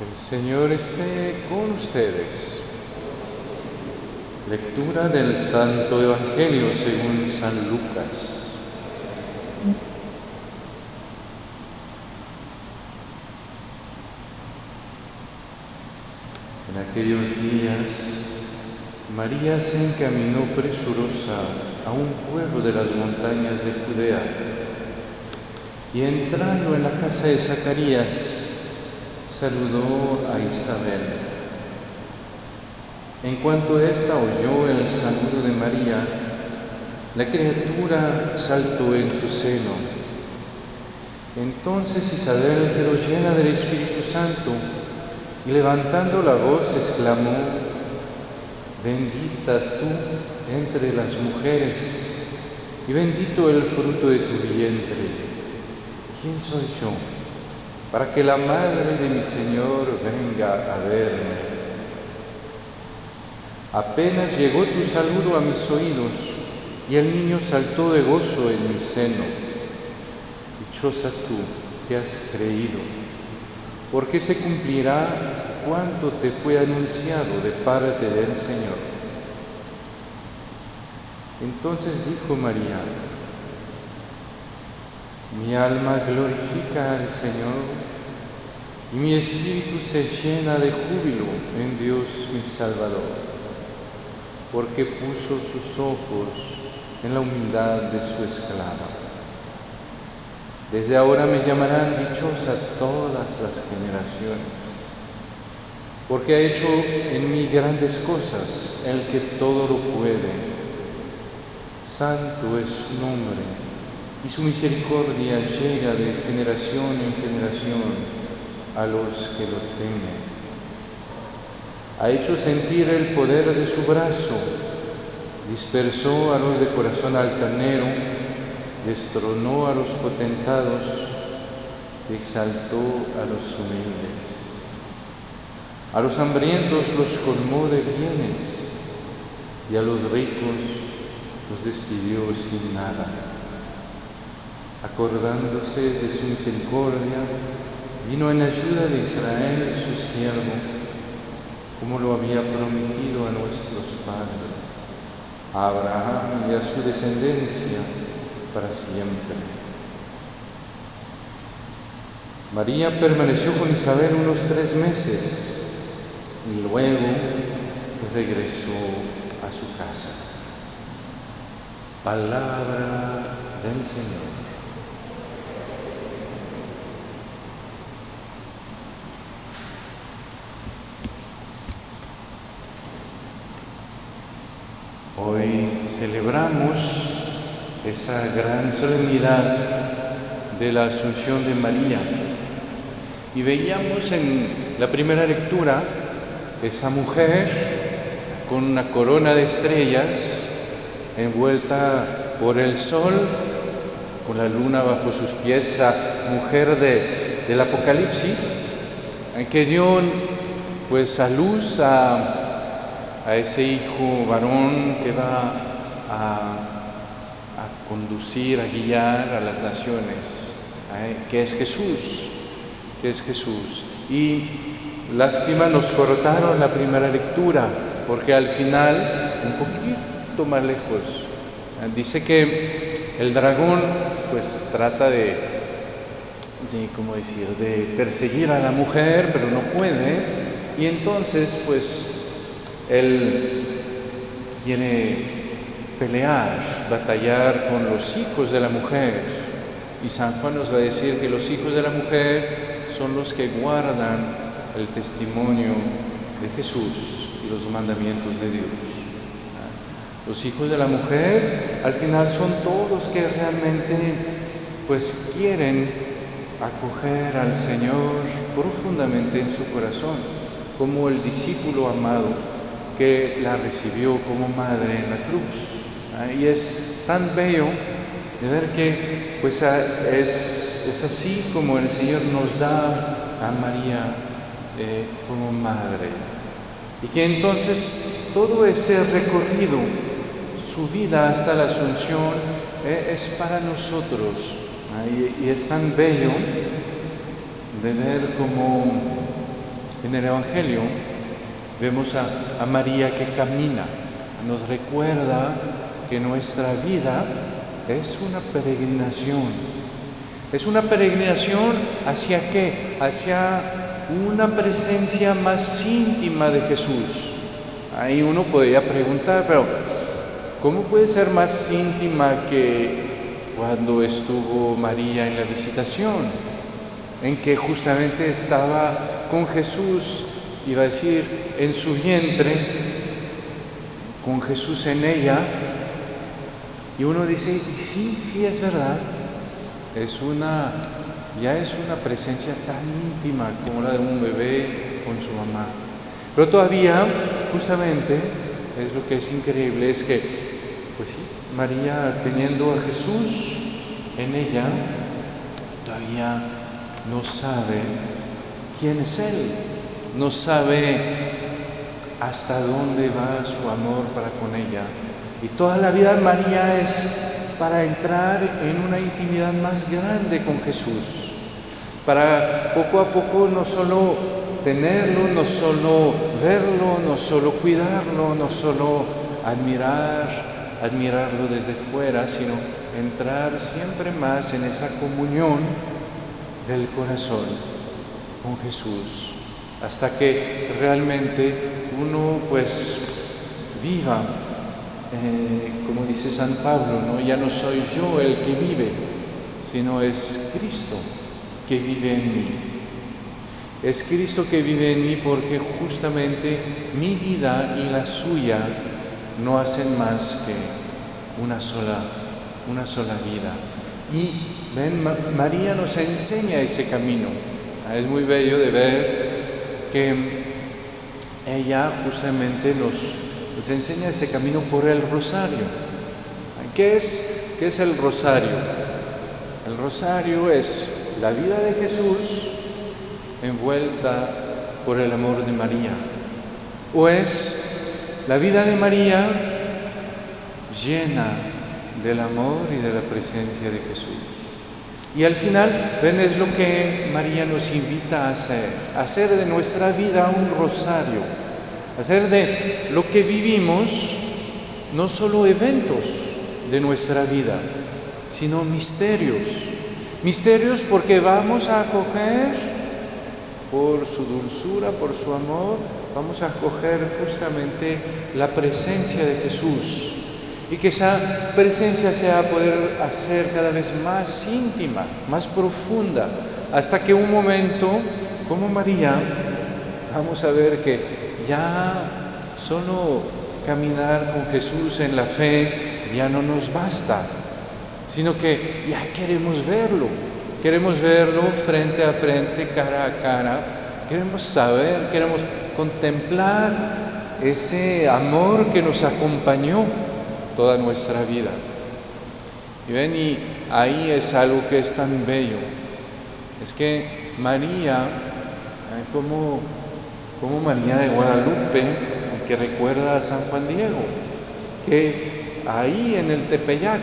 El Señor esté con ustedes. Lectura del Santo Evangelio según San Lucas. En aquellos días, María se encaminó presurosa a un pueblo de las montañas de Judea y entrando en la casa de Zacarías, saludó a Isabel. En cuanto ésta oyó el saludo de María, la criatura saltó en su seno. Entonces Isabel quedó llena del Espíritu Santo y levantando la voz exclamó, bendita tú entre las mujeres y bendito el fruto de tu vientre. ¿Quién soy yo? Para que la madre de mi Señor venga a verme. Apenas llegó tu saludo a mis oídos y el niño saltó de gozo en mi seno. Dichosa tú que has creído, porque se cumplirá cuanto te fue anunciado de parte del Señor. Entonces dijo María, mi alma glorifica al Señor y mi espíritu se llena de júbilo en Dios mi Salvador, porque puso sus ojos en la humildad de su esclava. Desde ahora me llamarán dichosa todas las generaciones, porque ha hecho en mí grandes cosas el que todo lo puede. Santo es su nombre y su misericordia llega de generación en generación a los que lo temen. Ha hecho sentir el poder de su brazo, dispersó a los de corazón altanero, destronó a los potentados, exaltó a los humildes. A los hambrientos los colmó de bienes y a los ricos los despidió sin nada acordándose de su misericordia, vino en ayuda de Israel, su siervo, como lo había prometido a nuestros padres, a Abraham y a su descendencia para siempre. María permaneció con Isabel unos tres meses y luego regresó a su casa. Palabra del Señor. Hoy celebramos esa gran solemnidad de la Asunción de María. Y veíamos en la primera lectura esa mujer con una corona de estrellas envuelta por el sol, con la luna bajo sus pies, mujer de, del Apocalipsis, que dio pues a luz a a ese hijo varón que va a, conducir, a guiar a las naciones, que es Jesús, que es Jesús. Y lástima nos cortaron la primera lectura, porque al final, un poquito más lejos, dice que el dragón pues trata de, de, ¿cómo decir?, de perseguir a la mujer, pero no puede, y entonces pues él quiere pelear, batallar con los hijos de la mujer. Y San Juan nos va a decir que los hijos de la mujer son los que guardan el testimonio de Jesús y los mandamientos de Dios. Los hijos de la mujer al final son todos que realmente pues quieren acoger al Señor profundamente en su corazón, como el discípulo amado que la recibió como madre en la cruz. ¿ah? Y es tan bello de ver que pues es, es así como el Señor nos da a María eh, como madre. Y que entonces todo ese recorrido, su vida hasta la Asunción, eh, es para nosotros. ¿ah? Y, y, es tan bello de ver cómo en el Evangelio vemos a, a María que camina, nos recuerda que nuestra vida es una peregrinación. Es una peregrinación hacia qué? Hacia una presencia más íntima de Jesús. Ahí uno podría preguntar, pero ¿cómo puede ser más íntima que cuando estuvo María en la visitación? En que justamente estaba con Jesús, iba a decir, en su vientre, con Jesús en ella. Y uno dice, sí, sí es verdad, es una, ya es una presencia tan íntima como la de un bebé con su mamá. Pero todavía, justamente, es lo que es increíble, es que, pues sí, María teniendo a Jesús en ella, todavía no sabe quién es Él, no sabe hasta dónde va su amor para con ella. Y toda la vida de María es para entrar en una intimidad más grande con Jesús, para poco a poco no solo tenerlo, no solo verlo, no solo cuidarlo, no solo admirar, admirarlo desde fuera, sino entrar siempre más en esa comunión del corazón con Jesús, hasta que realmente uno pues viva, eh, como dice San Pablo, ¿no? ya no soy yo el que vive, sino es Cristo que vive en mí. Es Cristo que vive en mí porque justamente mi vida y la suya no hacen más que una sola, una sola vida. Y María nos enseña ese camino. Es muy bello de ver que ella justamente nos, enseña ese camino por el rosario. ¿Qué es, ¿Qué es el rosario? El rosario es la vida de Jesús envuelta por el amor de María. O es la vida de María llena del amor y de la presencia de Jesús. Y al final, ven, es lo que María nos invita a hacer, hacer de nuestra vida un rosario, hacer de lo que vivimos no solo eventos de nuestra vida, sino misterios. Misterios porque vamos a acoger por su dulzura, por su amor, vamos a acoger justamente la presencia de Jesús y que esa presencia se va a poder hacer cada vez más íntima, más profunda, hasta que un momento, como María, vamos a ver que ya solo caminar con Jesús en la fe ya no nos basta, sino que ya queremos verlo, queremos verlo frente a frente, cara a cara, queremos saber, queremos contemplar ese amor que nos acompañó toda nuestra vida. Y ven, y ahí es algo que es tan bello. Es que María, como, como María de Guadalupe, que recuerda a San Juan Diego, que ahí en el Tepeyac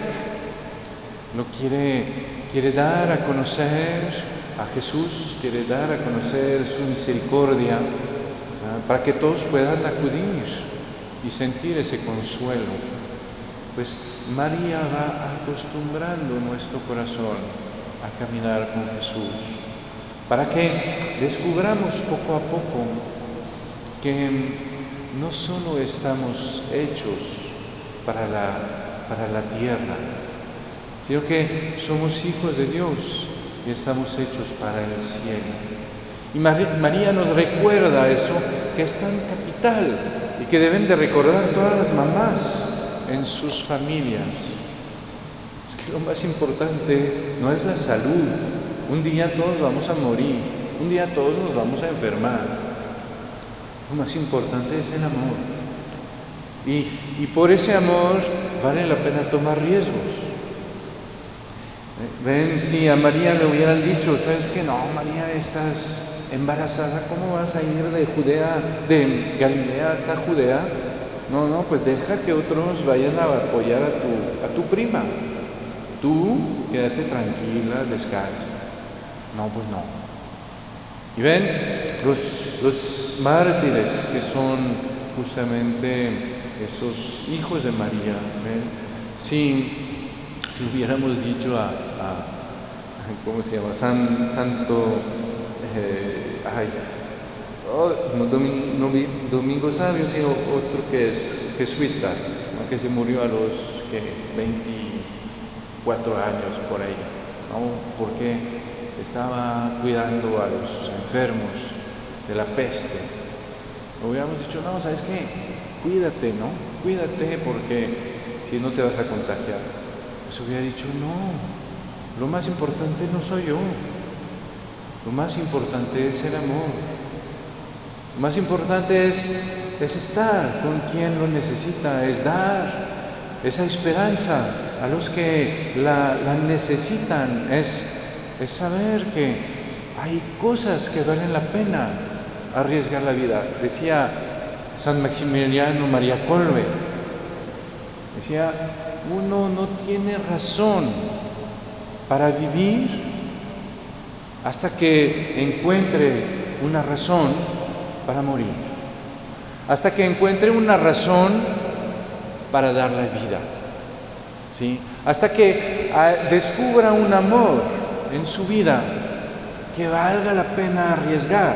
lo quiere, quiere dar a conocer a Jesús, quiere dar a conocer su misericordia, para que todos puedan acudir y sentir ese consuelo. Pues María va acostumbrando nuestro corazón a caminar con Jesús, para que descubramos poco a poco que no solo estamos hechos para la, para la tierra, sino que somos hijos de Dios y estamos hechos para el cielo. Y María nos recuerda eso que es tan capital y que deben de recordar todas las mamás en sus familias. Es que lo más importante no es la salud. Un día todos vamos a morir, un día todos nos vamos a enfermar. Lo más importante es el amor. Y, y por ese amor vale la pena tomar riesgos. Ven, si a María le hubieran dicho, ¿sabes que No, María, estás embarazada, ¿cómo vas a ir de Judea, de Galilea hasta Judea? No, no, pues deja que otros vayan a apoyar a tu, a tu prima. Tú quédate tranquila, descansa. No, pues no. Y ven, los, los mártires que son justamente esos hijos de María. Si, si, hubiéramos dicho a, ¿cómo se llama? San, Santo, eh, ay, oh, no, Domingo, Sabio, sino otro que es jesuita, que se murió a los que 24 años por ahí, porque estaba cuidando a los enfermos de la peste. Hubiéramos dicho, no, ¿sabes qué? Cuídate, ¿no? Cuídate porque si no te vas a contagiar. Pues hubiera dicho, no, lo más importante no soy yo, lo más importante es el amor. Más importante es, es estar con quien lo necesita, es dar esa esperanza a los que la, la necesitan, es, es saber que hay cosas que valen la pena arriesgar la vida. Decía San Maximiliano María Colbe, decía, uno no tiene razón para vivir hasta que encuentre una razón para morir, hasta que encuentre una razón para dar la vida, ¿sí? hasta que ah, descubra un amor en su vida que valga la pena arriesgar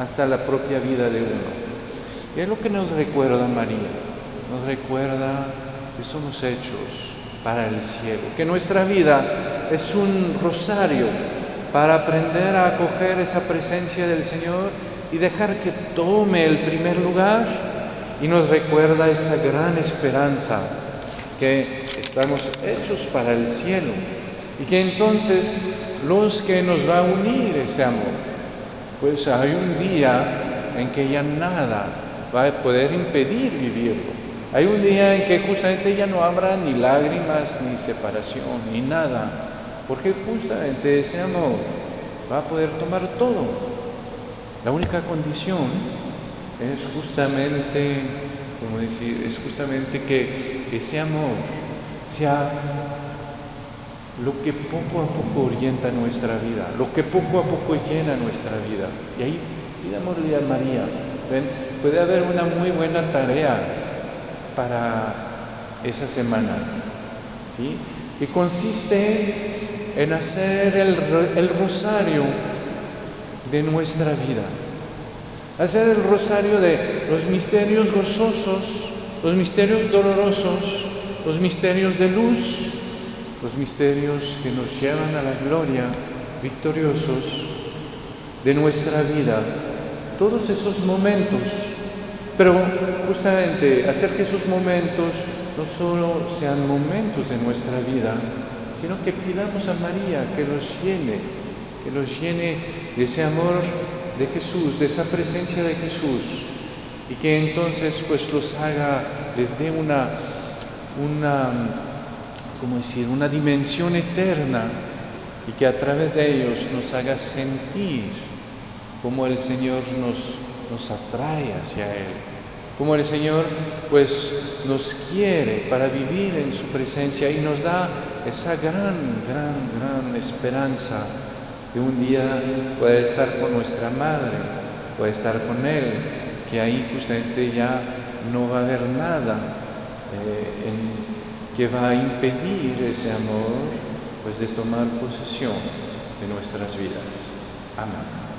hasta la propia vida de uno. Y es lo que nos recuerda María, nos recuerda que somos hechos para el cielo, que nuestra vida es un rosario para aprender a acoger esa presencia del Señor y dejar que tome el primer lugar y nos recuerda esa gran esperanza que estamos hechos para el cielo y que entonces los que nos va a unir ese amor, pues hay un día en que ya nada va a poder impedir vivirlo. Hay un día en que justamente ya no habrá ni lágrimas, ni separación, ni nada, porque justamente ese amor va a poder tomar todo. La única condición es justamente, como decir, es justamente que ese amor sea lo que poco a poco orienta nuestra vida, lo que poco a poco llena nuestra vida. Y ahí pidámosle a María, puede haber una muy buena tarea para esa semana, ¿sí? que consiste en hacer el, el rosario de nuestra vida, hacer el rosario de los misterios gozosos, los misterios dolorosos, los misterios de luz, los misterios que nos llevan a la gloria, victoriosos de nuestra vida, todos esos momentos. Pero justamente hacer que esos momentos no solo sean momentos de nuestra vida, sino que pidamos a María que los llene, que los llene de ese amor de Jesús, de esa presencia de Jesús, y que entonces pues los haga, les dé una, una como decir, una dimensión eterna y que a través de ellos nos haga sentir como el Señor nos, nos atrae hacia Él, como el Señor pues nos quiere para vivir en su presencia y nos da esa gran, gran, gran esperanza de un día poder estar con nuestra madre, poder estar con Él, que ahí justamente ya no va a haber nada eh, que va a impedir ese amor, pues de tomar posesión de nuestras vidas. Amén.